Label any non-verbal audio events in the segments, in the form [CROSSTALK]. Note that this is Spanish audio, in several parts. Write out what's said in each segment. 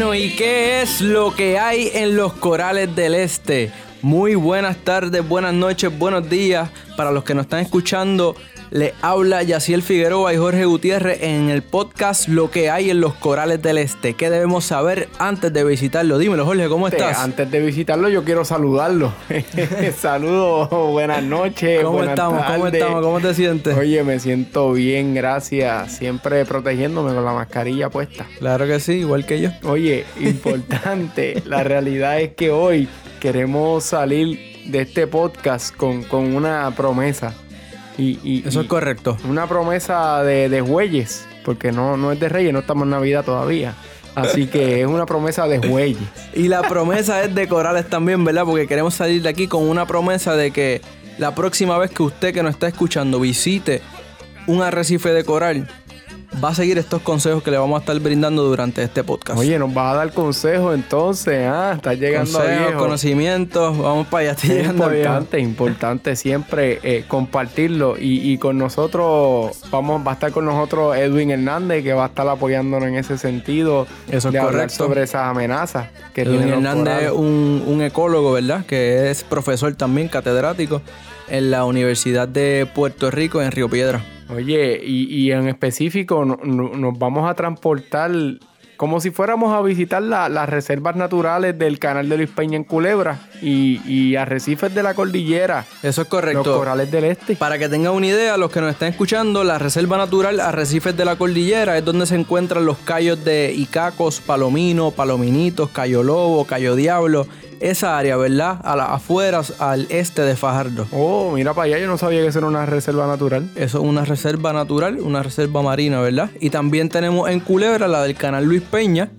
Bueno, ¿y qué es lo que hay en los corales del este? Muy buenas tardes, buenas noches, buenos días para los que nos están escuchando le habla Yaciel Figueroa y Jorge Gutiérrez en el podcast Lo que hay en los corales del este. ¿Qué debemos saber antes de visitarlo? Dímelo, Jorge, ¿cómo estás? Antes de visitarlo, yo quiero saludarlo. [LAUGHS] Saludos, buenas noches. ¿Cómo estamos? ¿Cómo estamos? ¿Cómo te sientes? Oye, me siento bien, gracias. Siempre protegiéndome con la mascarilla puesta. Claro que sí, igual que yo. Oye, importante. [LAUGHS] la realidad es que hoy queremos salir de este podcast con, con una promesa. Y, Eso es correcto. Una promesa de, de Jueyes, porque no, no es de Reyes, no estamos en Navidad todavía. Así que es una promesa de Jueyes. y la promesa es de Corales también, ¿verdad? Porque queremos salir de aquí con una promesa de que la próxima vez que usted que nos está escuchando visite un arrecife de coral, va a seguir estos consejos que le vamos a estar brindando durante este podcast. Oye, nos va a dar consejos entonces, ah, está llegando consejos, conocimientos, vamos para allá, está es importante, importante siempre eh, compartirlo y, con nosotros vamos, va a estar con nosotros Edwin Hernández que va a estar apoyándonos en ese sentido Eso es de hablar sobre esas amenazas que Edwin Hernández es un, un ecólogo, ¿verdad? Que es profesor también catedrático en la Universidad de Puerto Rico en Río Piedra. Oye, y, en específico nos vamos a transportar como si fuéramos a visitar las reservas naturales del canal de Luis Peña en Culebra y, arrecifes de la cordillera. Eso es correcto. Los corales del este. Para que tengan una idea, los que nos están escuchando, la reserva natural Arrecifes de la Cordillera es donde se encuentran los callos de Icacos, Palomino, Palominitos, Cayo Lobo, Cayo Diablo esa área, ¿verdad? A las afueras, al este de Fajardo. Oh, mira para allá, yo no sabía que eso era una reserva natural. Eso es una reserva natural, una reserva marina, ¿verdad? Y también tenemos en Culebra la del canal Luis Peña,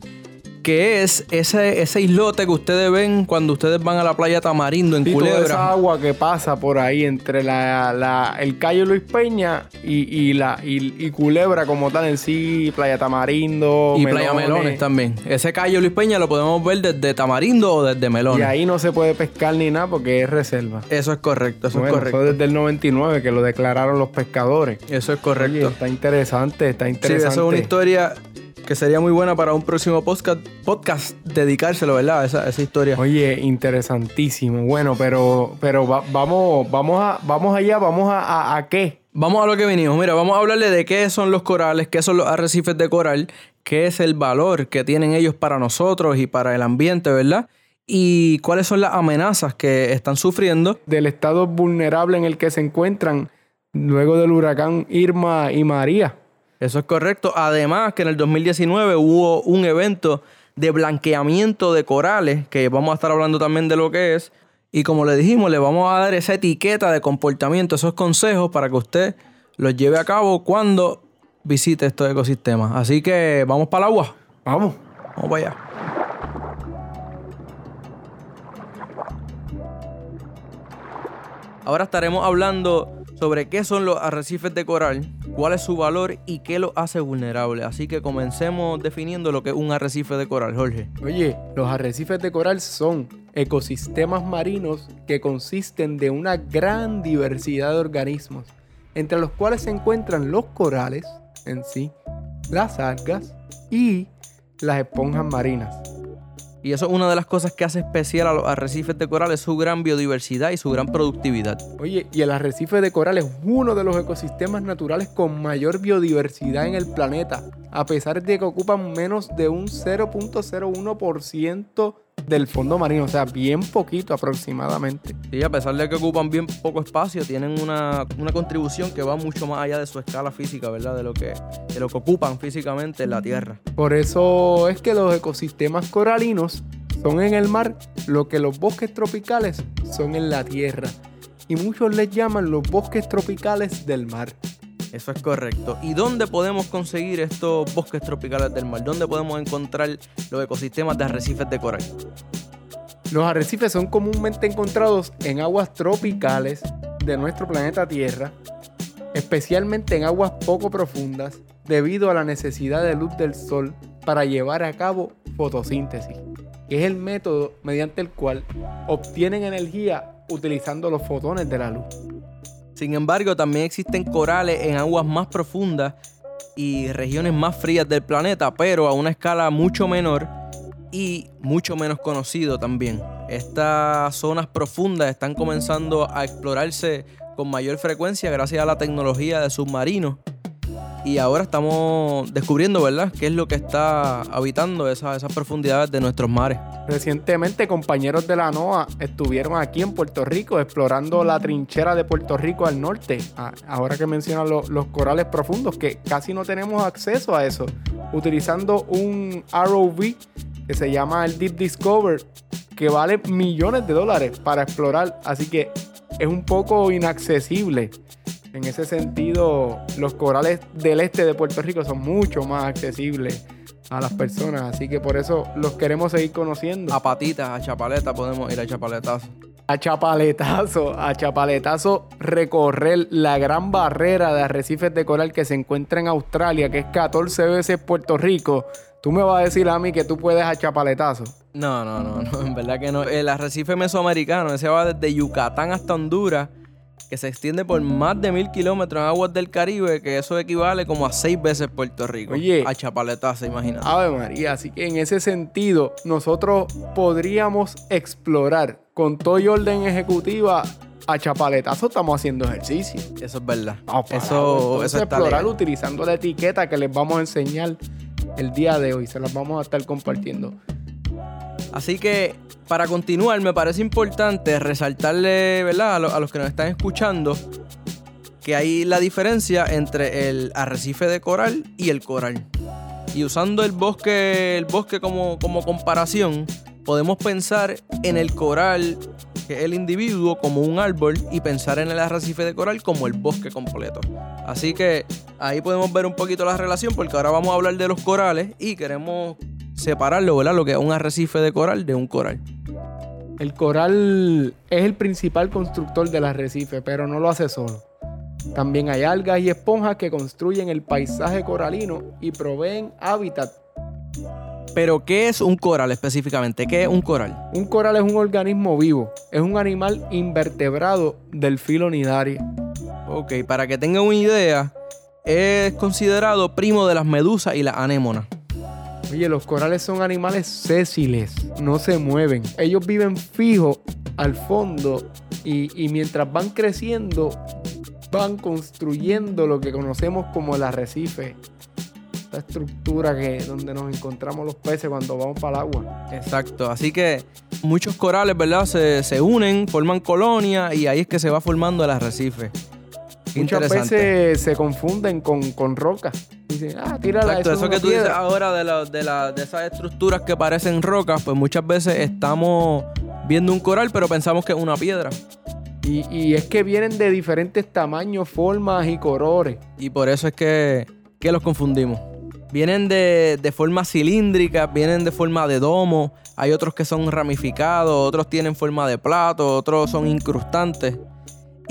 que es ese, ese islote que ustedes ven cuando ustedes van a la playa Tamarindo en Culebra. esa agua que pasa por ahí entre la, el Cayo Luis Peña y, la, y, Culebra como tal en sí, Playa Tamarindo. Y Playa Melones también. Ese Cayo Luis Peña lo podemos ver desde Tamarindo o desde Melones. Y ahí no se puede pescar ni nada porque es reserva. Eso es correcto, eso es correcto. Eso desde el 99 que lo declararon los pescadores. Eso es correcto. está interesante, está interesante. Sí, eso es una historia que sería muy buena para un próximo podcast, podcast dedicárselo, ¿verdad? Esa, esa historia. Oye, interesantísimo. Bueno, pero, pero vamos, vamos, a, vamos allá, vamos a, a, qué. Vamos a lo que vinimos. Mira, vamos a hablarle de qué son los corales, qué son los arrecifes de coral, qué es el valor que tienen ellos para nosotros y para el ambiente, ¿verdad? Y cuáles son las amenazas que están sufriendo. Del estado vulnerable en el que se encuentran luego del huracán Irma y María. Eso es correcto. Además que en el 2019 hubo un evento de blanqueamiento de corales, que vamos a estar hablando también de lo que es. Y como le dijimos, le vamos a dar esa etiqueta de comportamiento, esos consejos para que usted los lleve a cabo cuando visite estos ecosistemas. Así que vamos para el agua. Vamos. Vamos para allá. Ahora estaremos hablando sobre qué son los arrecifes de coral, cuál es su valor y qué lo hace vulnerable. Así que comencemos definiendo lo que es un arrecife de coral, Jorge. Oye, los arrecifes de coral son ecosistemas marinos que consisten de una gran diversidad de organismos, entre los cuales se encuentran los corales en sí, las algas y las esponjas marinas. Y eso es una de las cosas que hace especial a los arrecifes de coral, es su gran biodiversidad y su gran productividad. Oye, y el arrecife de coral es uno de los ecosistemas naturales con mayor biodiversidad en el planeta, a pesar de que ocupan menos de un 0.01% del fondo marino, o sea, bien poquito aproximadamente. Sí, a pesar de que ocupan bien poco espacio, tienen una, contribución que va mucho más allá de su escala física, ¿verdad? De lo, que, de lo que ocupan físicamente en la Tierra. Por eso es que los ecosistemas coralinos son en el mar lo que los bosques tropicales son en la Tierra. y muchos les llaman los bosques tropicales del mar. Eso es correcto. ¿Y dónde podemos conseguir estos bosques tropicales del mar? ¿Dónde podemos encontrar los ecosistemas de arrecifes de coral? Los arrecifes son comúnmente encontrados en aguas tropicales de nuestro planeta Tierra, especialmente en aguas poco profundas, debido a la necesidad de luz del sol para llevar a cabo fotosíntesis, que es el método mediante el cual obtienen energía utilizando los fotones de la luz. Sin embargo, también existen corales en aguas más profundas y regiones más frías del planeta, pero a una escala mucho menor y mucho menos conocido también. Estas zonas profundas están comenzando a explorarse con mayor frecuencia gracias a la tecnología de submarinos. Y ahora estamos descubriendo, ¿verdad?, qué es lo que está habitando esas, profundidades de nuestros mares. Recientemente, compañeros de la NOAA estuvieron aquí en Puerto Rico explorando la trinchera de Puerto Rico al norte. Ah, ahora que mencionan los corales profundos, que casi no tenemos acceso a eso, utilizando un ROV que se llama el Deep Discover, que vale millones de dólares para explorar, así que es un poco inaccesible. En ese sentido, los corales del este de Puerto Rico son mucho más accesibles a las personas, así que por eso los queremos seguir conociendo. A patitas, a chapaleta podemos ir a chapaletazo. A chapaletazo, a chapaletazo recorrer la gran barrera de arrecifes de coral que se encuentra en Australia, que es 14 veces Puerto Rico Tú me vas a decir a mí que tú puedes a chapaletazo. No, no, no, no, en verdad que no. El arrecife mesoamericano, ese va desde Yucatán hasta Honduras, que se extiende por más de mil kilómetros en aguas del Caribe, que eso equivale como a seis veces Puerto Rico. Oye. A chapaletazo, imagínate. Ave María, así que en ese sentido, nosotros podríamos explorar con todo y orden ejecutiva a chapaletazo estamos haciendo ejercicio. Eso es verdad. eso, eso explorar utilizando la etiqueta que les vamos a enseñar el día de hoy. Se las vamos a estar compartiendo. Así que para continuar, me parece importante resaltarle ¿verdad? A, los que nos están escuchando que hay la diferencia entre el arrecife de coral y el coral. Y usando el bosque, el bosque como, como comparación, podemos pensar en el coral, que es el individuo, como un árbol, y pensar en el arrecife de coral como el bosque completo. Así que ahí podemos ver un poquito la relación, porque ahora vamos a hablar de los corales y queremos separarlo, ¿verdad? Lo que es un arrecife de coral de un coral. El coral es el principal constructor del arrecife, pero no lo hace solo. También hay algas y esponjas que construyen el paisaje coralino y proveen hábitat pero, ¿qué es un coral específicamente? ¿Qué es un coral? Un coral es un organismo vivo. Es un animal invertebrado del filo nidaria. Ok, para que tengan una idea, es considerado primo de las medusas y las anémonas. Oye, los corales son animales sésiles, no se mueven. Ellos viven fijos al fondo y, y mientras van creciendo, van construyendo lo que conocemos como el arrecife esta estructura que donde nos encontramos los peces cuando vamos para el agua. Exacto, así que muchos corales, ¿verdad? Se, unen, forman colonias y ahí es que se va formando el arrecife. Muchas veces se confunden con, con rocas. Dicen, ah, tírala. Exacto, eso, que tú dices ahora de, de, de esas estructuras que parecen rocas, pues muchas veces estamos viendo un coral, pero pensamos que es una piedra. Y, y, es que vienen de diferentes tamaños, formas y colores. Y por eso es que, que los confundimos. Vienen de, forma cilíndrica, vienen de forma de domo, hay otros que son ramificados, otros tienen forma de plato, otros son incrustantes.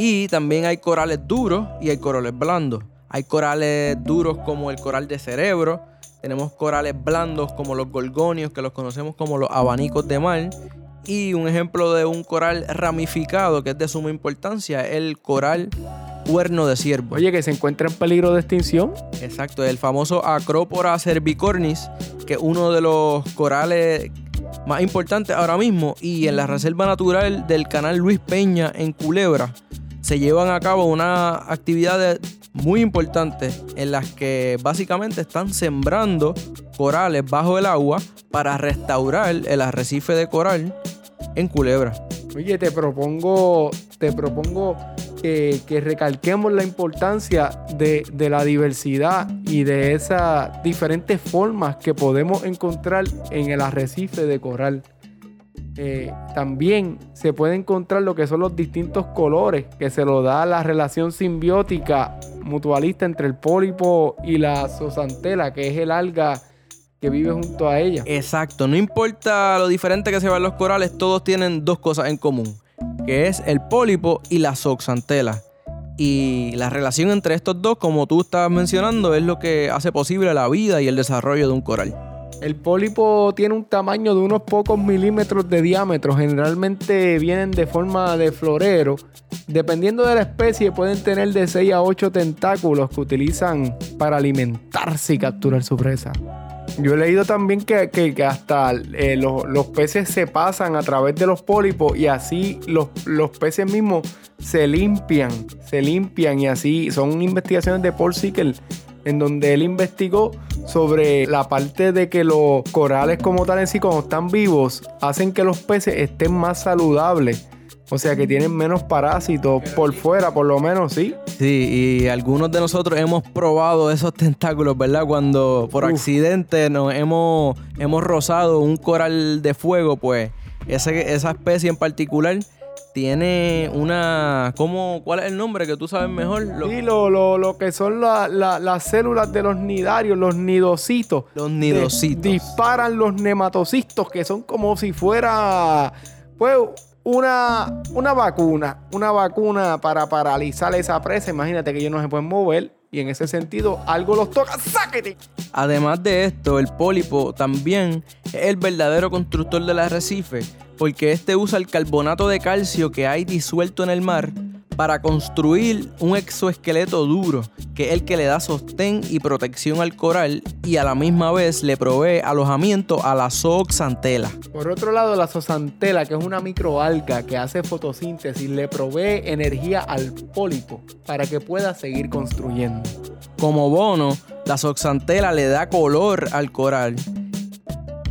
Y también hay corales duros y hay corales blandos. Hay corales duros como el coral de cerebro, tenemos corales blandos como los gorgonios, que los conocemos como los abanicos de mar. Y un ejemplo de un coral ramificado que es de suma importancia es el coral cuerno de ciervo. Oye, que se encuentra en peligro de extinción. Exacto, el famoso Acropora cervicornis, que es uno de los corales más importantes ahora mismo. Y en la Reserva Natural del Canal Luis Peña en Culebra se llevan a cabo unas actividades muy importantes en las que básicamente están sembrando corales bajo el agua para restaurar el arrecife de coral en Culebra. Oye, te propongo, te propongo que, recalquemos la importancia de, la diversidad y de esas diferentes formas que podemos encontrar en el arrecife de coral. Eh, también se puede encontrar lo que son los distintos colores que se lo da la relación simbiótica mutualista entre el pólipo y la zooxanthella, que es el alga que vive junto a ella. Exacto, no importa lo diferente que se vean los corales, todos tienen dos cosas en común, que es el pólipo y la zooxanthella. Y la relación entre estos dos, como tú estabas mencionando, es lo que hace posible la vida y el desarrollo de un coral. El pólipo tiene un tamaño de unos pocos milímetros de diámetro. Generalmente vienen de forma de florero. Dependiendo de la especie, pueden tener de 6 a 8 tentáculos que utilizan para alimentarse y capturar su presa. Yo he leído también que, hasta eh, los, peces se pasan a través de los pólipos y así los, los, peces mismos se limpian, se limpian y así son investigaciones de Paul Sickel en donde él investigó sobre la parte de que los corales como tal en sí cuando están vivos hacen que los peces estén más saludables. O sea que tienen menos parásitos por fuera, por lo menos, sí. Sí, y algunos de nosotros hemos probado esos tentáculos, ¿verdad? Cuando por accidente nos hemos, hemos rozado un coral de fuego, pues esa especie en particular tiene una. ¿cómo, ¿Cuál es el nombre que tú sabes mejor? Lo, sí, lo, que son las células de los nidarios, los nidocitos. Los nidocitos. disparan los nematocistos, que son como si fuera. Pues una, una vacuna. Una vacuna para paralizar esa presa. Imagínate que ellos no se pueden mover. Y en ese sentido, algo los toca. ¡Sáquete! Además de esto, el pólipo también es el verdadero constructor del arrecife porque este usa el carbonato de calcio que hay disuelto en el mar para construir un exoesqueleto duro, que es el que le da sostén y protección al coral y a la misma vez le provee alojamiento a la zooxantela. Por otro lado, la zooxantela, que es una microalga que hace fotosíntesis, le provee energía al pólipo para que pueda seguir construyendo. Como bono, la zooxantela le da color al coral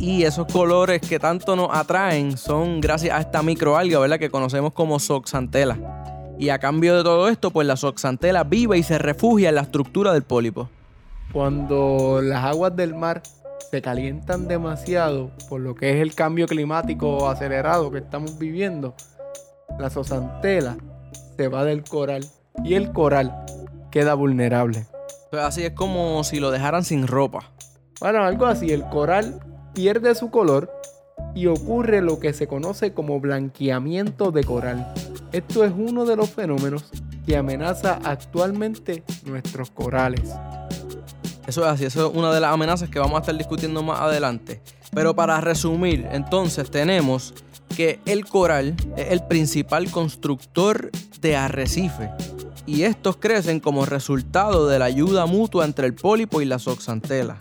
y esos colores que tanto nos atraen son gracias a esta microalga, ¿verdad? Que conocemos como Soxantela. Y a cambio de todo esto, pues la Soxantela vive y se refugia en la estructura del pólipo. Cuando las aguas del mar se calientan demasiado por lo que es el cambio climático acelerado que estamos viviendo, la Soxantela se va del coral y el coral queda vulnerable. Pues así es como si lo dejaran sin ropa. Bueno, algo así, el coral pierde su color y ocurre lo que se conoce como blanqueamiento de coral. Esto es uno de los fenómenos que amenaza actualmente nuestros corales. Eso es así, eso es una de las amenazas que vamos a estar discutiendo más adelante. Pero para resumir, entonces tenemos que el coral es el principal constructor de arrecife y estos crecen como resultado de la ayuda mutua entre el pólipo y la zooxantela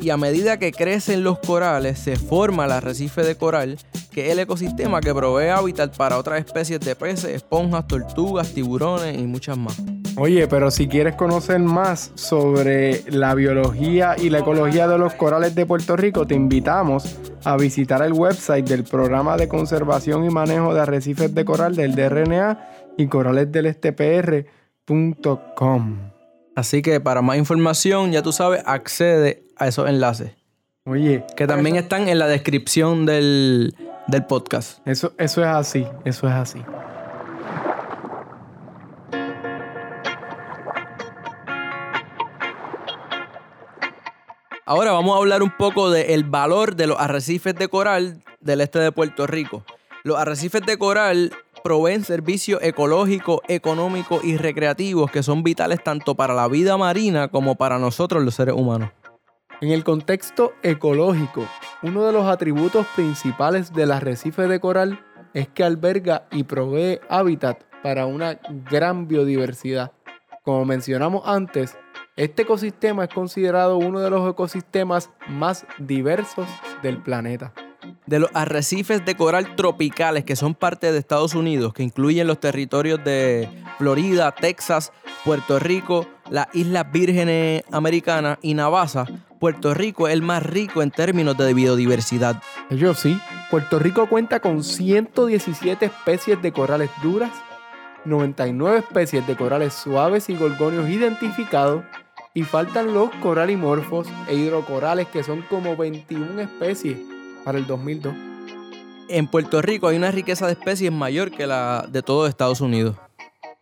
y a medida que crecen los corales se forma el arrecife de coral, que es el ecosistema que provee hábitat para otras especies de peces, esponjas, tortugas, tiburones y muchas más. Oye, pero si quieres conocer más sobre la biología y la ecología de los corales de Puerto Rico, te invitamos a visitar el website del Programa de Conservación y Manejo de Arrecifes de Coral del DRNA y coralesdelstpr.com. Así que para más información, ya tú sabes, accede a esos enlaces. Oye. Que también están en la descripción del, podcast. Eso, eso es así, eso es así. Ahora vamos a hablar un poco del valor de los arrecifes de coral del este de Puerto Rico. Los arrecifes de coral proveen servicios ecológicos, económicos y recreativos que son vitales tanto para la vida marina como para nosotros los seres humanos. En el contexto ecológico, uno de los atributos principales del arrecife de coral es que alberga y provee hábitat para una gran biodiversidad. Como mencionamos antes, este ecosistema es considerado uno de los ecosistemas más diversos del planeta de los arrecifes de coral tropicales que son parte de Estados Unidos, que incluyen los territorios de Florida, Texas, Puerto Rico, las Islas Vírgenes Americanas y Navasa, Puerto Rico es el más rico en términos de biodiversidad. Yo sí, Puerto Rico cuenta con 117 especies de corales duras, 99 especies de corales suaves y gorgonios identificados, y faltan los coralimorfos e hidrocorales que son como 21 especies para el 2002. en Puerto Rico hay una riqueza de especies mayor que la de todo Estados Unidos.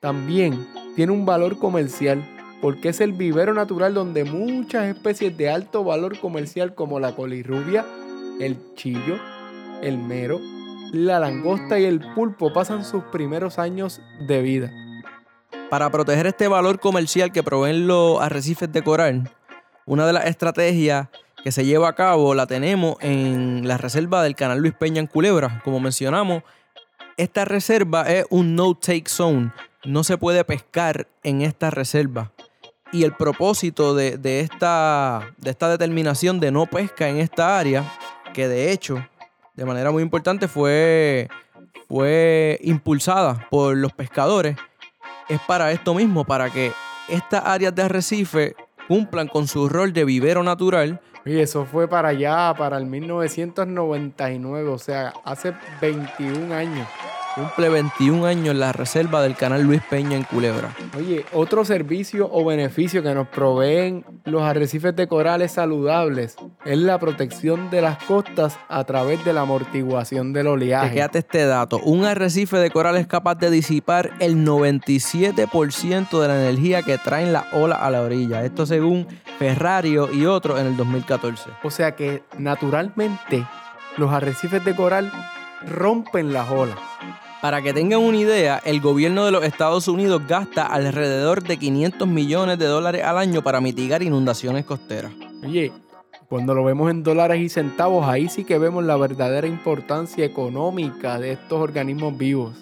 También tiene un valor comercial porque es el vivero natural donde muchas especies de alto valor comercial como la colirrubia, el chillo, el mero, la langosta y el pulpo pasan sus primeros años de vida. Para proteger este valor comercial que proveen los arrecifes de coral, una de las estrategias que se lleva a cabo la tenemos en la reserva del canal Luis Peña en Culebra. Como mencionamos, esta reserva es un no-take zone. No se puede pescar en esta reserva. Y el propósito de, esta, de esta determinación de no pesca en esta área, que de hecho, de manera muy importante, fue, fue impulsada por los pescadores, es para esto mismo, para que estas áreas de arrecife cumplan con su rol de vivero natural y eso fue para allá, para el 1999, o sea, hace 21 años. Cumple 21 años la reserva del canal Luis Peña en Culebra. Oye, otro servicio o beneficio que nos proveen los arrecifes de corales saludables es la protección de las costas a través de la amortiguación del oleaje. Quédate este dato. Un arrecife de coral es capaz de disipar el 97% de la energía que traen las olas a la orilla. Esto según Ferrario y otros en el 2014. O sea que naturalmente los arrecifes de coral rompen las olas. Para que tengan una idea, el gobierno de los Estados Unidos gasta alrededor de 500 millones de dólares al año para mitigar inundaciones costeras. Oye, cuando lo vemos en dólares y centavos, ahí sí que vemos la verdadera importancia económica de estos organismos vivos.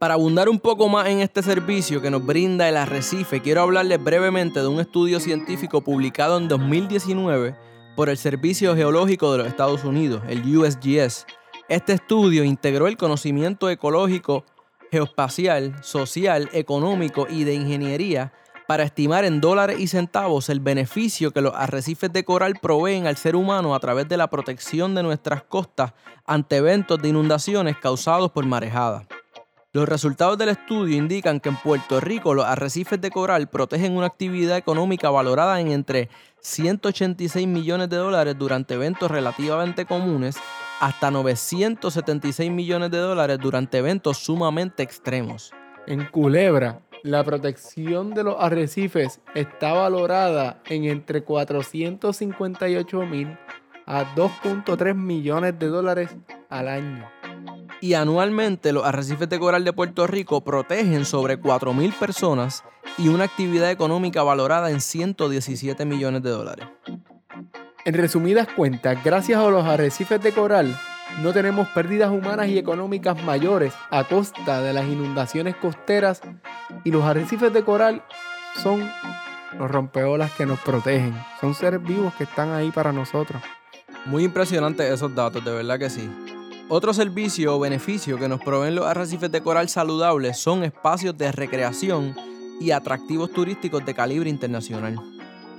Para abundar un poco más en este servicio que nos brinda el arrecife, quiero hablarles brevemente de un estudio científico publicado en 2019 por el Servicio Geológico de los Estados Unidos, el USGS, este estudio integró el conocimiento ecológico, geoespacial, social, económico y de ingeniería para estimar en dólares y centavos el beneficio que los arrecifes de coral proveen al ser humano a través de la protección de nuestras costas ante eventos de inundaciones causados por marejadas. Los resultados del estudio indican que en Puerto Rico los arrecifes de coral protegen una actividad económica valorada en entre 186 millones de dólares durante eventos relativamente comunes hasta 976 millones de dólares durante eventos sumamente extremos. En Culebra, la protección de los arrecifes está valorada en entre 458 mil a 2.3 millones de dólares al año. Y anualmente los arrecifes de coral de Puerto Rico protegen sobre 4.000 personas y una actividad económica valorada en 117 millones de dólares. En resumidas cuentas, gracias a los arrecifes de coral, no tenemos pérdidas humanas y económicas mayores a costa de las inundaciones costeras y los arrecifes de coral son los rompeolas que nos protegen. Son seres vivos que están ahí para nosotros. Muy impresionantes esos datos, de verdad que sí. Otro servicio o beneficio que nos proveen los arrecifes de coral saludables son espacios de recreación y atractivos turísticos de calibre internacional.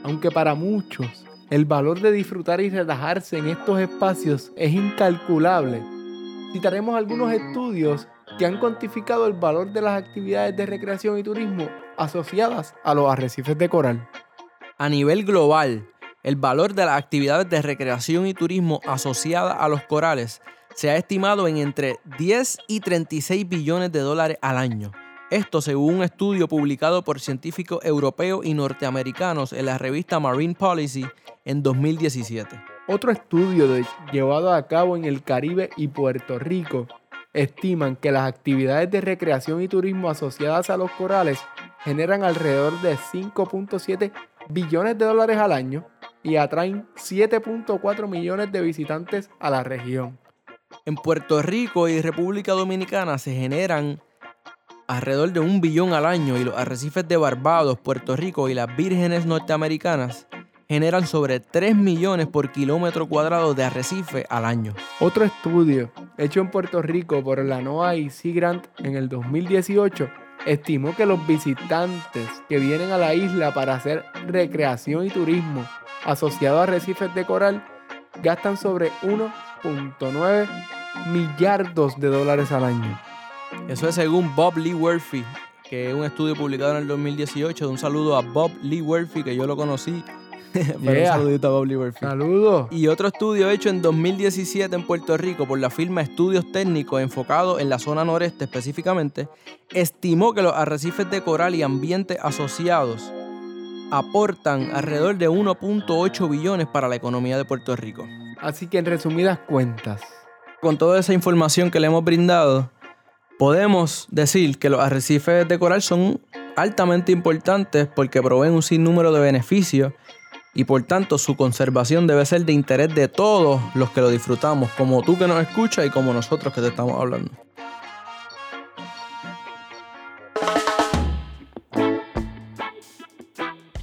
Aunque para muchos el valor de disfrutar y relajarse en estos espacios es incalculable. Citaremos algunos estudios que han cuantificado el valor de las actividades de recreación y turismo asociadas a los arrecifes de coral. A nivel global, el valor de las actividades de recreación y turismo asociadas a los corales se ha estimado en entre 10 y 36 billones de dólares al año. Esto según un estudio publicado por científicos europeos y norteamericanos en la revista Marine Policy en 2017. Otro estudio llevado a cabo en el Caribe y Puerto Rico estiman que las actividades de recreación y turismo asociadas a los corales generan alrededor de 5.7 billones de dólares al año y atraen 7.4 millones de visitantes a la región. En Puerto Rico y República Dominicana se generan alrededor de un billón al año y los arrecifes de Barbados, Puerto Rico y las vírgenes norteamericanas generan sobre 3 millones por kilómetro cuadrado de arrecife al año. Otro estudio hecho en Puerto Rico por la NOAA y Sea Grant en el 2018 estimó que los visitantes que vienen a la isla para hacer recreación y turismo asociado a arrecifes de coral gastan sobre 1.9 millardos de dólares al año. Eso es según Bob Lee Worthy, que es un estudio publicado en el 2018. Un saludo a Bob Lee Worthy, que yo lo conocí [LAUGHS] Pero un Yeah. saludito a Bob Liverfield. Saludos. Y otro estudio hecho en 2017 en Puerto Rico por la firma Estudios Técnicos enfocado en la zona noreste específicamente, estimó que los arrecifes de coral y ambientes asociados aportan alrededor de 1.8 billones para la economía de Puerto Rico. Así que en resumidas cuentas, Con toda esa información que le hemos brindado, podemos decir que los arrecifes de coral son altamente importantes porque proveen un sinnúmero de beneficios y por tanto su conservación debe ser de interés de todos los que lo disfrutamos, como tú que nos escuchas y como nosotros que te estamos hablando.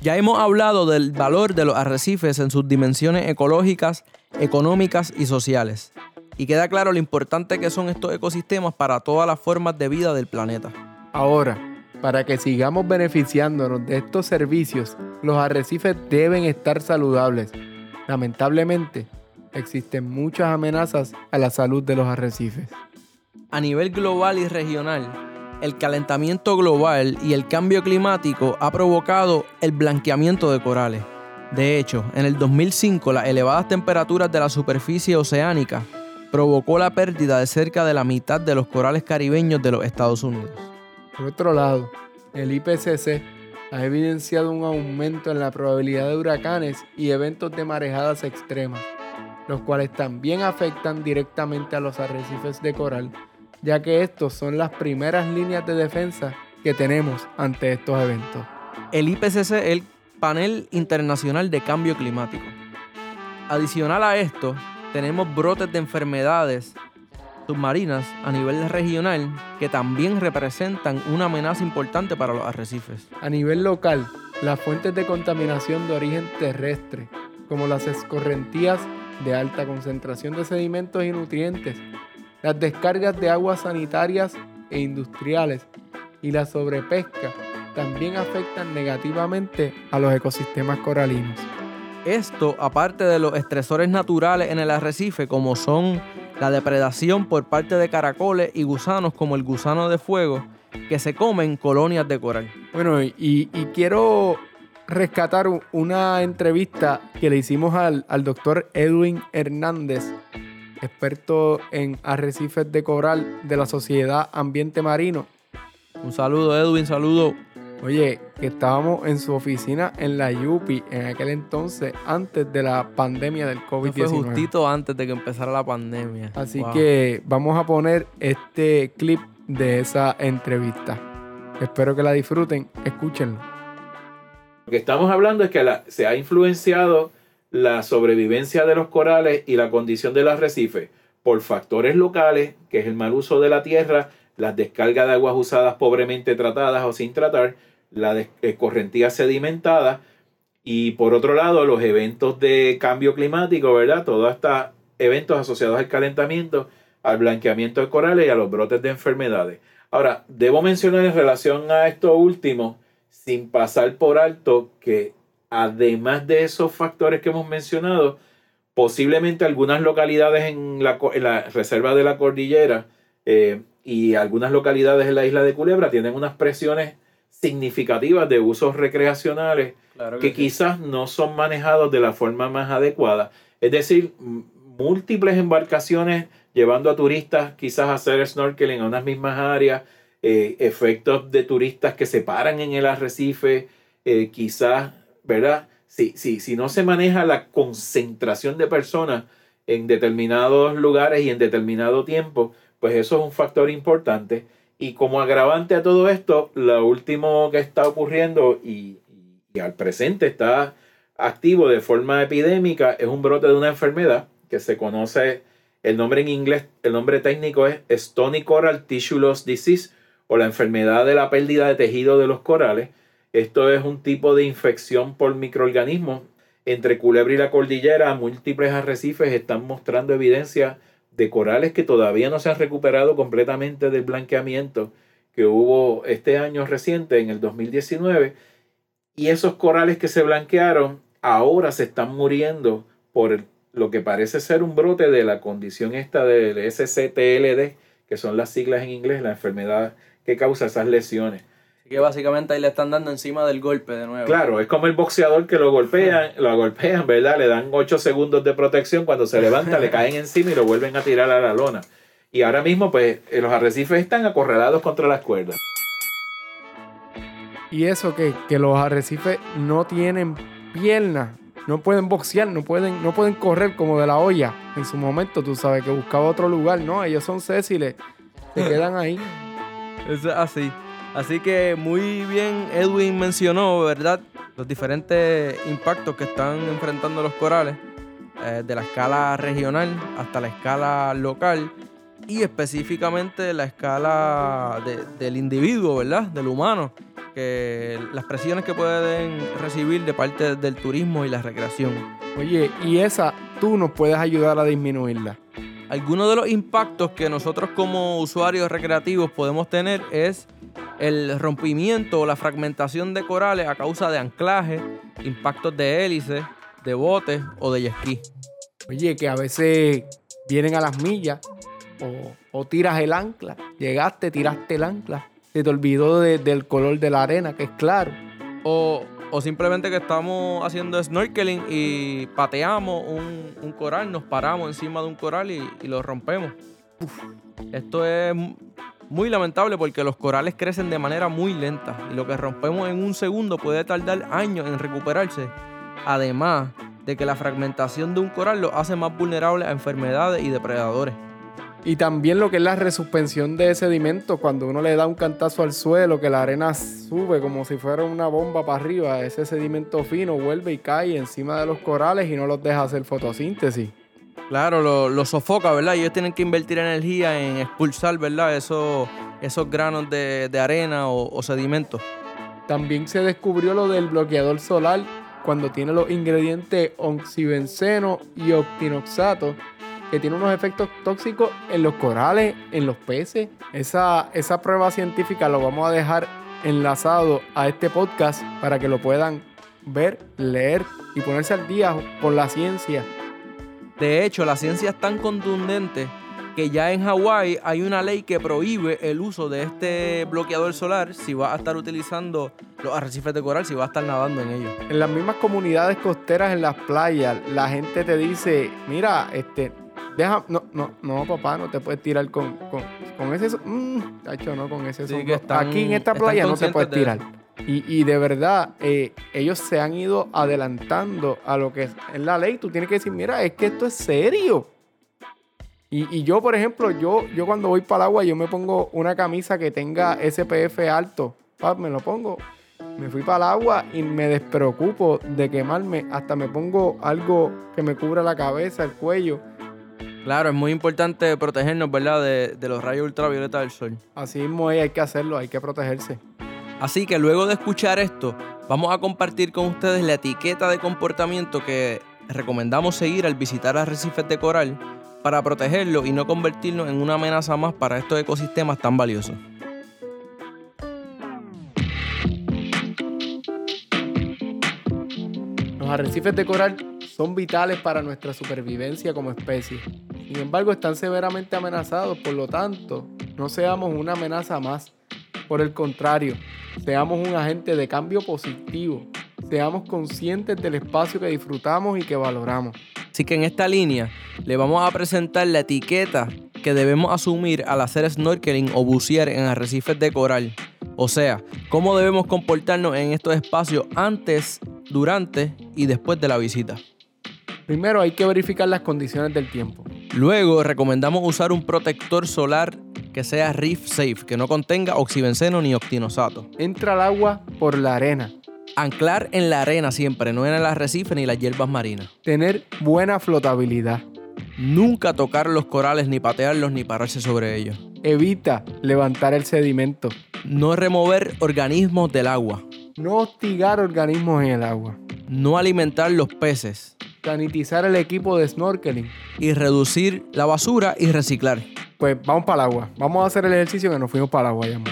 Ya hemos hablado del valor de los arrecifes en sus dimensiones ecológicas, económicas y sociales. Y queda claro lo importante que son estos ecosistemas para todas las formas de vida del planeta. ahora, para que sigamos beneficiándonos de estos servicios, los arrecifes deben estar saludables. Lamentablemente, existen muchas amenazas a la salud de los arrecifes. A nivel global y regional, el calentamiento global y el cambio climático ha provocado el blanqueamiento de corales. De hecho, en el 2005 las elevadas temperaturas de la superficie oceánica provocó la pérdida de cerca de la mitad de los corales caribeños de los Estados Unidos. Por otro lado, el IPCC ha evidenciado un aumento en la probabilidad de huracanes y eventos de marejadas extremas, los cuales también afectan directamente a los arrecifes de coral, ya que estos son las primeras líneas de defensa que tenemos ante estos eventos. El IPCC es el Panel Internacional de Cambio Climático. Adicional a esto, tenemos brotes de enfermedades submarinas a nivel regional que también representan una amenaza importante para los arrecifes. A nivel local, las fuentes de contaminación de origen terrestre, como las escorrentías de alta concentración de sedimentos y nutrientes, las descargas de aguas sanitarias e industriales y la sobrepesca también afectan negativamente a los ecosistemas coralinos. Esto, aparte de los estresores naturales en el arrecife, como son la depredación por parte de caracoles y gusanos como el gusano de fuego, que se comen colonias de coral. Bueno, y, y quiero rescatar una entrevista que le hicimos al, al doctor Edwin Hernández, experto en arrecifes de coral de la Sociedad Ambiente Marino. Un saludo, Edwin, saludo. Oye, que estábamos en su oficina en la Yupi en aquel entonces, antes de la pandemia del Esto fue COVID-19. justito antes de que empezara la pandemia. Así Wow. que vamos a poner este clip de esa entrevista. Espero que la disfruten, escúchenlo. Lo que estamos hablando es que la- se ha influenciado la sobrevivencia de los corales y la condición del arrecife por factores locales, que es el mal uso de la tierra, las descargas de aguas usadas pobremente tratadas o sin tratar, la des- escorrentía sedimentada y por otro lado los eventos de cambio climático, ¿verdad? Todos estos eventos asociados al calentamiento, al blanqueamiento de corales y a los brotes de enfermedades. Ahora, debo mencionar en relación a esto último, sin pasar por alto, que además de esos factores que hemos mencionado, posiblemente algunas localidades en en la reserva de la cordillera eh, y algunas localidades en la isla de Culebra tienen unas presiones significativas de usos recreacionales Claro que sí. quizás no son manejados de la forma más adecuada. Es decir, múltiples embarcaciones llevando a turistas quizás a hacer snorkeling a unas mismas áreas, eh, efectos de turistas que se paran en el arrecife, eh, quizás, ¿verdad? Si, si, si no se maneja la concentración de personas en determinados lugares y en determinado tiempo, pues eso es un factor importante. Y como agravante a todo esto, lo último que está ocurriendo y, al presente está activo de forma epidémica es un brote de una enfermedad que se conoce, el nombre en inglés, el nombre técnico es Stony Coral Tissue Loss Disease o la enfermedad de la pérdida de tejido de los corales. Esto es un tipo de infección por microorganismos. Entre Culebra y la cordillera, múltiples arrecifes están mostrando evidencia de corales que todavía no se han recuperado completamente del blanqueamiento que hubo este año reciente, en el 2019. Y esos corales que se blanquearon ahora se están muriendo por lo que parece ser un brote de la condición esta del SCTLD, que son las siglas en inglés, la enfermedad que causa esas lesiones. Así que básicamente ahí le están dando encima del golpe de nuevo. Claro, es como el boxeador que lo golpean, lo golpean, ¿verdad? Le dan 8 segundos de protección, cuando se levanta le caen encima y lo vuelven a tirar a la lona. Y ahora mismo, pues, eh, los arrecifes están acorralados contra las cuerdas. Y eso que, que los arrecifes no tienen piernas, no pueden boxear, no pueden, no pueden correr como de la olla. En su momento, tú sabes que buscaba otro lugar, ¿no? Ellos son sésiles, se quedan ahí. [LAUGHS] Es así. Así que muy bien Edwin mencionó, ¿verdad? Los diferentes impactos que están enfrentando los corales, eh, de la escala regional hasta la escala local y específicamente la escala de- del individuo, ¿verdad? Del humano, que las presiones que pueden recibir de parte del turismo y la recreación. Oye, y esa tú nos puedes ayudar a disminuirla. Algunos de los impactos que nosotros como usuarios recreativos podemos tener es el rompimiento o la fragmentación de corales a causa de anclaje, impactos de hélices, de botes o de jet ski. Oye, que a veces vienen a las millas o, o tiras el ancla. Llegaste, tiraste el ancla. Se te olvidó de- del color de la arena, que es claro. O, o simplemente que estamos haciendo snorkeling y pateamos un, un coral, nos paramos encima de un coral y, y lo rompemos. Esto es muy lamentable porque los corales crecen de manera muy lenta y lo que rompemos en un segundo puede tardar años en recuperarse. Además de que la fragmentación de un coral lo hace más vulnerable a enfermedades y depredadores. Y también lo que es la resuspensión de sedimento, cuando uno le da un cantazo al suelo, que la arena sube como si fuera una bomba para arriba, ese sedimento fino vuelve y cae encima de los corales y no los deja hacer fotosíntesis. Claro, lo, sofoca, ¿verdad? Ellos tienen que invertir energía en expulsar, ¿verdad? Esos, esos granos de, de arena o, o sedimentos. También se descubrió lo del bloqueador solar cuando tiene los ingredientes oxibenceno y octinoxato, que tiene unos efectos tóxicos en los corales, en los peces. Esa, esa prueba científica lo vamos a dejar enlazado a este podcast para que lo puedan ver, leer y ponerse al día con la ciencia. De hecho, la ciencia es tan contundente que ya en Hawái hay una ley que prohíbe el uso de este bloqueador solar si vas a estar utilizando los arrecifes de coral, si vas a estar nadando en ellos. En las mismas comunidades costeras, en las playas, la gente te dice, mira, este, deja, no, no, no, papá, no te puedes tirar con, con, con ese, mm, tacho, no, con ese Sí, sombro. que están- Aquí en esta playa no te puedes de tirar. Y, y de verdad, eh, ellos se han ido adelantando a lo que es, la ley. Tú tienes que decir, mira, es que esto es serio. Y, y yo, por ejemplo, yo, yo cuando voy para el agua, yo me pongo una camisa que tenga SPF alto. Pa, me lo pongo. Me fui para el agua y me despreocupo de quemarme. Hasta me pongo algo que me cubra la cabeza, el cuello. Claro, es muy importante protegernos, ¿verdad? De, de los rayos ultravioleta del sol. Así mismo es, hay que hacerlo, hay que protegerse. Así que luego de escuchar esto, vamos a compartir con ustedes la etiqueta de comportamiento que recomendamos seguir al visitar arrecifes de coral para protegerlo y no convertirnos en una amenaza más para estos ecosistemas tan valiosos. Los arrecifes de coral son vitales para nuestra supervivencia como especie. Sin embargo, están severamente amenazados, por lo tanto, no seamos una amenaza más. Por el contrario, seamos un agente de cambio positivo. Seamos conscientes del espacio que disfrutamos y que valoramos. Así que en esta línea le vamos a presentar la etiqueta que debemos asumir al hacer snorkeling o bucear en arrecifes de coral. O sea, cómo debemos comportarnos en estos espacios antes, durante y después de la visita. Primero hay que verificar las condiciones del tiempo. Luego recomendamos usar un protector solar que sea reef safe, que no contenga oxibenceno ni octinosato. Entra al agua por la arena. Anclar en la arena siempre, no en el arrecife ni las hierbas marinas. Tener buena flotabilidad. Nunca tocar los corales, ni patearlos, ni pararse sobre ellos. Evita levantar el sedimento. No remover organismos del agua. No hostigar organismos en el agua. No alimentar los peces. Sanitizar el equipo de snorkeling. Y reducir la basura y reciclar. Pues vamos para el agua. Vamos a hacer el ejercicio que nos fuimos para el agua, ya, amor.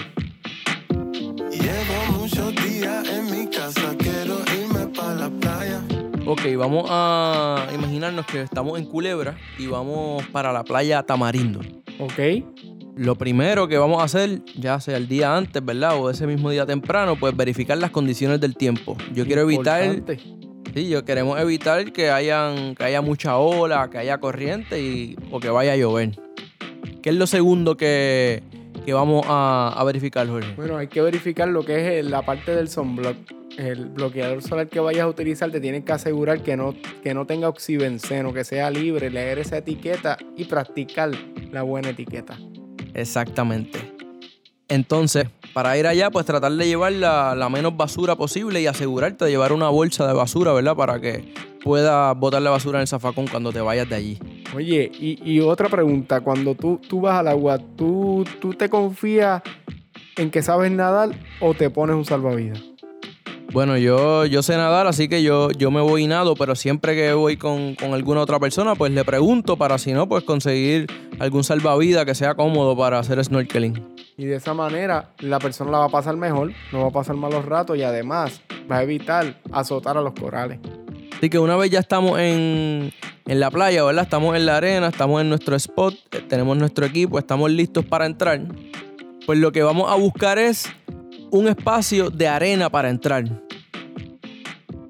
Llevo muchos días en mi casa, quiero irme para la playa. Ok, vamos a imaginarnos que estamos en Culebra y vamos para la playa Tamarindo. ¿Ok? Lo primero que vamos a hacer, ya sea el día antes, ¿verdad? O ese mismo día temprano, pues verificar las condiciones del tiempo. Yo quiero evitar, sí, yo queremos evitar que hayan, que haya mucha ola, que haya corriente y, o que vaya a llover. ¿Qué es lo segundo que, que vamos a, a verificar, Jorge? Bueno, hay que verificar lo que es la parte del sunblock. El bloqueador solar que vayas a utilizar te tienes que asegurar que no, que no tenga oxibenceno, que sea libre, leer esa etiqueta y practicar la buena etiqueta. Exactamente. Entonces, para ir allá, pues tratar de llevar la, la menos basura posible y asegurarte de llevar una bolsa de basura, ¿verdad? Para que puedas botar la basura en el zafacón cuando te vayas de allí. Oye, y, otra pregunta, cuando tú, tú vas al agua, ¿tú, ¿tú te confías en que sabes nadar o te pones un salvavidas? Bueno, yo, yo sé nadar, así que yo, yo me voy y nado, pero siempre que voy con, con alguna otra persona, pues le pregunto para si no, pues conseguir algún salvavidas que sea cómodo para hacer snorkeling. Y de esa manera la persona la va a pasar mejor, no va a pasar malos ratos y además va a evitar azotar a los corales. Así que una vez ya estamos en, en la playa, ¿verdad? Estamos en la arena, estamos en nuestro spot, eh, tenemos nuestro equipo, estamos listos para entrar. Pues lo que vamos a buscar es un espacio de arena para entrar.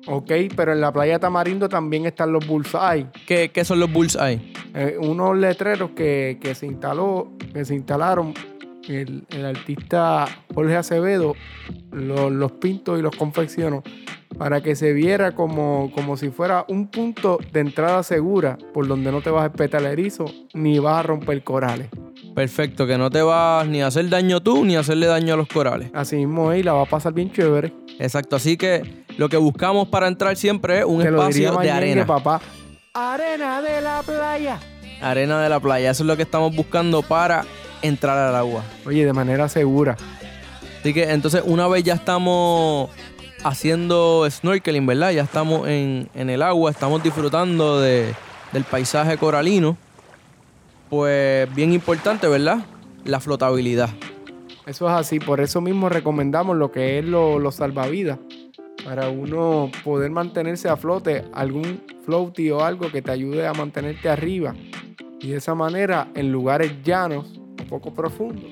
Ok, pero en la playa Tamarindo también están los bullseye. ¿Qué, qué son los bullseye? Eh, unos letreros que, que se instaló, que se instalaron el, el artista Jorge Acevedo lo- los pinto y los confecciono para que se viera como, como si fuera un punto de entrada segura por donde no te vas a espetar el erizo ni vas a romper corales. Perfecto, que no te vas ni a hacer daño tú ni a hacerle daño a los corales. Así mismo ahí la va a pasar bien chévere. Exacto, así que lo que buscamos para entrar siempre es un Te lo diría espacio de arena. papá. Arena de la playa. Arena de la playa, eso es lo que estamos buscando para entrar al agua. Oye, de manera segura. Así que entonces una vez ya estamos haciendo snorkeling, ¿verdad? Ya estamos en, en el agua, estamos disfrutando de- del paisaje coralino. Pues bien importante, ¿verdad? La flotabilidad. Eso es así, por eso mismo recomendamos lo que es lo- los salvavidas. Para uno poder mantenerse a flote, algún floaty o algo que te ayude a mantenerte arriba. Y de esa manera, en lugares llanos o poco profundos,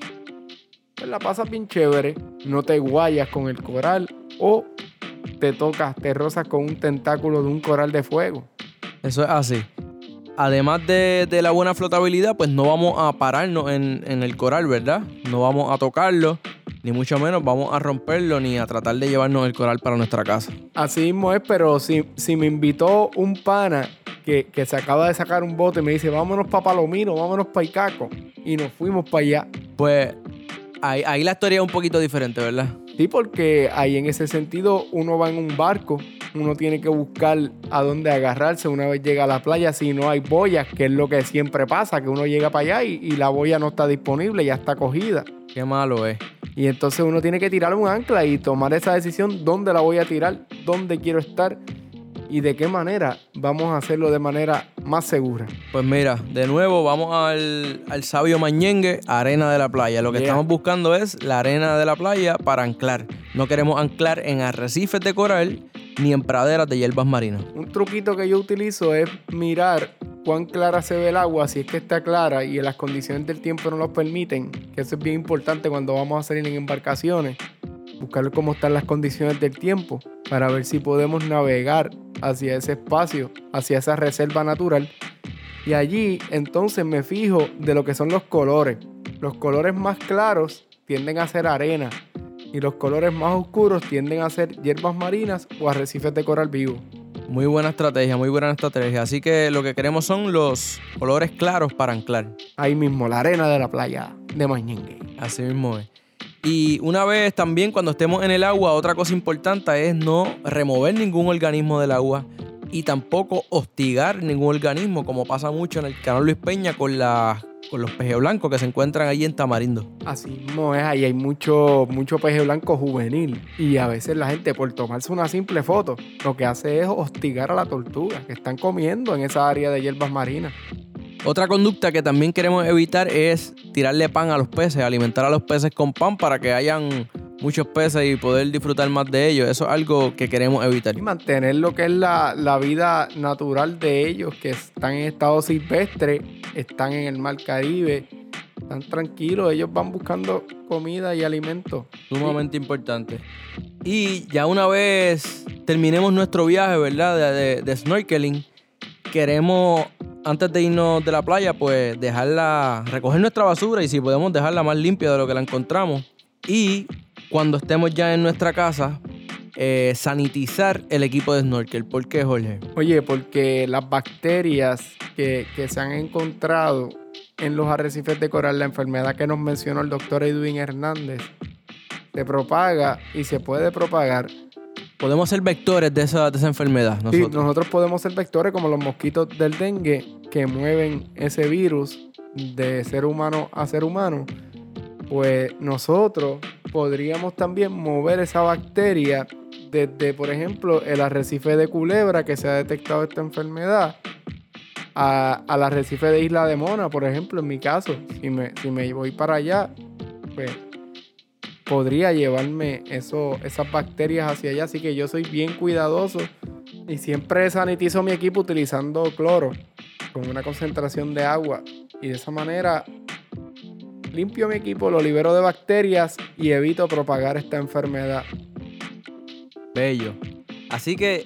pues la pasas bien chévere. No te guayas con el coral o te tocas, te rozas con un tentáculo de un coral de fuego. Eso es así. Además de, la buena flotabilidad, pues no vamos a pararnos en, en el coral, ¿verdad? No vamos a tocarlo, ni mucho menos vamos a romperlo, ni a tratar de llevarnos el coral para nuestra casa. Así mismo es, pero si, si me invitó un pana que, que se acaba de sacar un bote y me dice, vámonos para Palomino, vámonos para Icaco, y nos fuimos para allá. Pues ahí, ahí la historia es un poquito diferente, ¿verdad? Sí, porque ahí en ese sentido uno va en un barco, uno tiene que buscar a dónde agarrarse una vez llega a la playa, si no hay boyas, que es lo que siempre pasa, que uno llega para allá y, y la boya no está disponible, ya está cogida. Qué malo es. Y entonces uno tiene que tirar un ancla y tomar esa decisión, dónde la voy a tirar, dónde quiero estar y de qué manera vamos a hacerlo de manera más segura. Pues mira, de nuevo vamos al, al sabio Mañengue, arena de la playa. Lo que Yeah. estamos buscando es la arena de la playa para anclar. No queremos anclar en arrecifes de coral ni en praderas de hierbas marinas. Un truquito que yo utilizo es mirar cuán clara se ve el agua, si es que está clara y las condiciones del tiempo no nos permiten, que eso es bien importante cuando vamos a salir en embarcaciones, buscar cómo están las condiciones del tiempo para ver si podemos navegar hacia ese espacio, hacia esa reserva natural. Y allí entonces me fijo de lo que son los colores. Los colores más claros tienden a ser arena y los colores más oscuros tienden a ser hierbas marinas o arrecifes de coral vivo. Muy buena estrategia, muy buena estrategia. Así que lo que queremos son los colores claros para anclar. Ahí mismo, la arena de la playa de Mañengue. Así mismo es. Y una vez también cuando estemos en el agua, otra cosa importante es no remover ningún organismo del agua y tampoco hostigar ningún organismo, como pasa mucho en el canal Luis Peña con, con los pejes blancos que se encuentran allí en Tamarindo. Así mismo es, ahí hay mucho, mucho peje blanco juvenil. Y a veces la gente, por tomarse una simple foto, lo que hace es hostigar a la tortuga que están comiendo en esa área de hierbas marinas. Otra conducta que también queremos evitar es tirarle pan a los peces, alimentar a los peces con pan para que hayan muchos peces y poder disfrutar más de ellos. Eso es algo que queremos evitar. Y mantener lo que es la, la vida natural de ellos, que están en estado silvestre, están en el mar Caribe, Están tranquilos, ellos van buscando comida y alimento. Sumamente importante. Y ya una vez terminemos nuestro viaje, ¿verdad? De, de- de snorkeling, queremos, antes de irnos de la playa, pues dejarla, recoger nuestra basura y si podemos dejarla más limpia de lo que la encontramos. Y cuando estemos ya en nuestra casa, eh, sanitizar el equipo de snorkel. ¿Por qué, Jorge? Oye, porque las bacterias que, que se han encontrado en los arrecifes de coral, la enfermedad que nos mencionó el doctor Edwin Hernández, se propaga y se puede propagar. Podemos ser vectores de esa, de esa enfermedad. Sí, Nosotros. nosotros podemos ser vectores como los mosquitos del dengue que mueven ese virus de ser humano a ser humano. Pues nosotros podríamos también mover esa bacteria desde, por ejemplo, el arrecife de Culebra que se ha detectado esta enfermedad a- al arrecife de Isla de Mona, por ejemplo, en mi caso. Si me, si me voy para allá, pues podría llevarme eso, esas bacterias hacia allá. Así que yo soy bien cuidadoso y siempre sanitizo mi equipo utilizando cloro con una concentración de agua. Y de esa manera limpio mi equipo, lo libero de bacterias y evito propagar esta enfermedad. Bello. Así que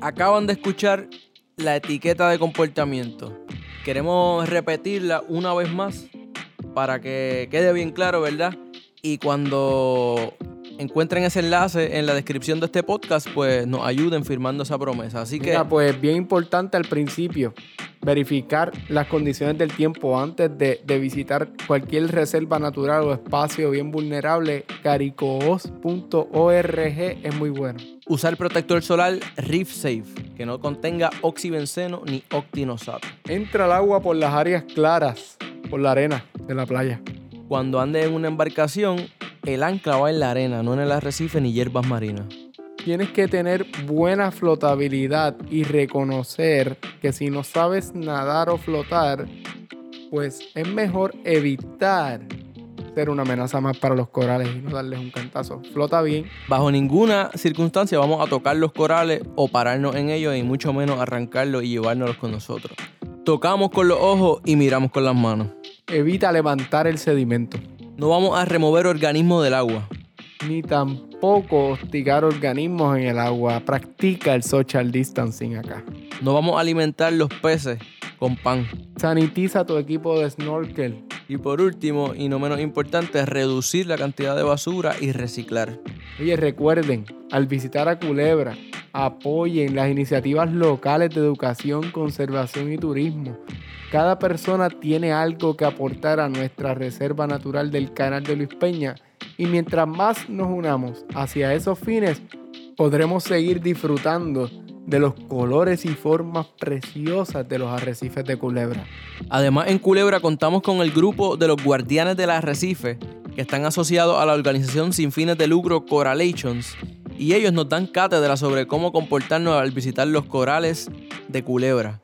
acaban de escuchar la etiqueta de comportamiento. Queremos repetirla una vez más para que quede bien claro, ¿verdad? Y cuando encuentren ese enlace en la descripción de este podcast, pues nos ayuden firmando esa promesa. Así que Mira, pues bien importante al principio verificar las condiciones del tiempo antes de, de visitar cualquier reserva natural o espacio bien vulnerable. Caricoos.org es muy bueno. usar protector solar Reef Safe, que no contenga oxibenceno ni octinosato. Entra al agua por las áreas claras, por la arena de la playa. Cuando ande en una embarcación, el ancla va en la arena, no en el arrecife ni hierbas marinas. Tienes que tener buena flotabilidad y reconocer que si no sabes nadar o flotar, pues es mejor evitar ser una amenaza más para los corales y no darles un cantazo. Flota bien. Bajo ninguna circunstancia vamos a tocar los corales o pararnos en ellos y mucho menos arrancarlos y llevárnoslos con nosotros. Tocamos con los ojos y miramos con las manos. Evita levantar el sedimento. No vamos a remover organismos del agua. Ni tampoco hostigar organismos en el agua. Practica el social distancing acá. No vamos a alimentar los peces con pan. Sanitiza tu equipo de snorkel. Y por último, y no menos importante, reducir la cantidad de basura y reciclar. Oye, recuerden, al visitar a Culebra, apoyen las iniciativas locales de educación, conservación y turismo. Cada persona tiene algo que aportar a nuestra reserva natural del canal de Luis Peña y mientras más nos unamos hacia esos fines, podremos seguir disfrutando de los colores y formas preciosas de los arrecifes de Culebra. Además, en Culebra contamos con el grupo de los Guardianes del Arrecife, que están asociados a la organización sin fines de lucro Correlations, y ellos nos dan cátedra sobre cómo comportarnos al visitar los corales de Culebra.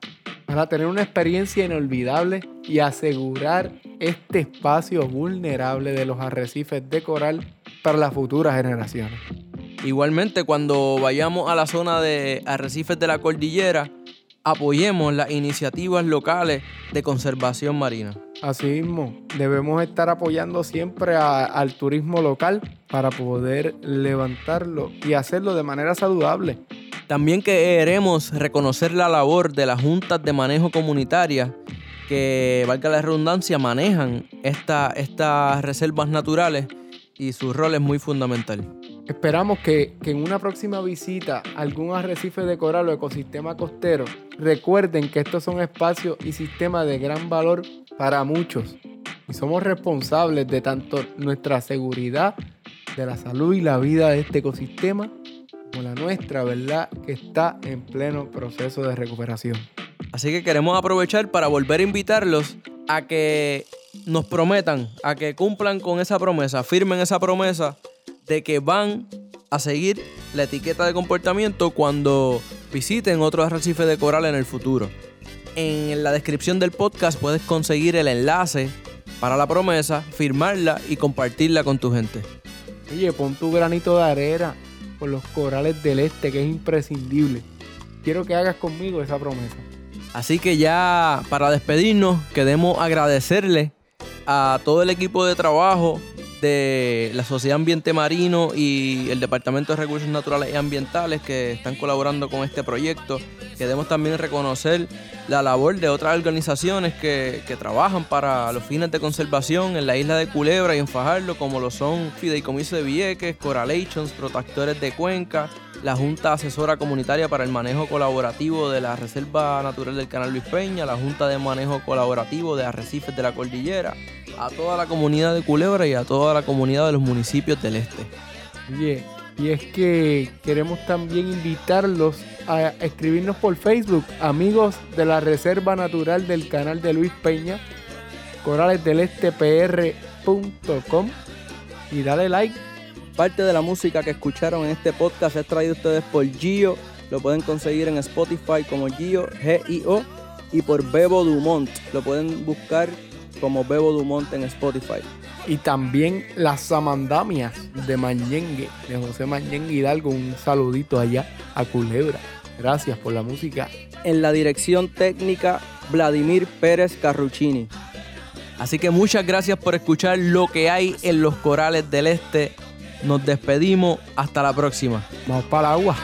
para tener una experiencia inolvidable y asegurar este espacio vulnerable de los arrecifes de coral para las futuras generaciones. Igualmente, cuando vayamos a la zona de arrecifes de la cordillera, apoyemos las iniciativas locales de conservación marina. Asimismo, debemos estar apoyando siempre al turismo local para poder levantarlo y hacerlo de manera saludable. También queremos reconocer la labor de las juntas de manejo comunitaria que, valga la redundancia, manejan esta- estas reservas naturales y su rol es muy fundamental. Esperamos que, que en una próxima visita a algún arrecife de coral o ecosistema costero, recuerden que estos son espacios y sistemas de gran valor para muchos. Y somos responsables de tanto nuestra seguridad, de la salud y la vida de este ecosistema, como la nuestra, ¿verdad? Que está en pleno proceso de recuperación. Así que queremos aprovechar para volver a invitarlos a que nos prometan, a que cumplan con esa promesa, firmen esa promesa de que van a seguir la etiqueta de comportamiento cuando visiten otros arrecifes de coral en el futuro. En la descripción del podcast puedes conseguir el enlace para la promesa, firmarla y compartirla con tu gente. Oye, pon tu granito de arena por los corales del este, que es imprescindible. Quiero que hagas conmigo esa promesa. Así que ya para despedirnos, queremos agradecerle a todo el equipo de trabajo de la Sociedad Ambiente Marino y el Departamento de Recursos Naturales y Ambientales que están colaborando con este proyecto. Queremos también reconocer la labor de otras organizaciones que, que trabajan para los fines de conservación en la isla de Culebra y en Fajardo, como lo son Fideicomiso de Vieques, Coralations, Protectores de Cuenca, la Junta Asesora Comunitaria para el Manejo Colaborativo de la Reserva Natural del Canal Luis Peña, la Junta de Manejo Colaborativo de Arrecifes de la Cordillera, a toda la comunidad de Culebra y a toda la comunidad de los municipios del este. Oye, y es que queremos también invitarlos a escribirnos por Facebook, amigos de la Reserva Natural del Canal de Luis Peña, coralesdelestepr.com y dale like. Parte de la música que escucharon en este podcast es traído ustedes por Gio. Lo pueden conseguir en Spotify como Gio, G-I-O, y por Bebo Dumont. Lo pueden buscar como Bebo Dumont en Spotify. Y también las samandamias de Mañengue, de José Mañengue Hidalgo. Un saludito allá a Culebra. Gracias por la música. En la dirección técnica, Vladimir Pérez Carruccini. Así que muchas gracias por escuchar lo que hay en los corales del este. Nos despedimos. Hasta la próxima. Vamos para el agua.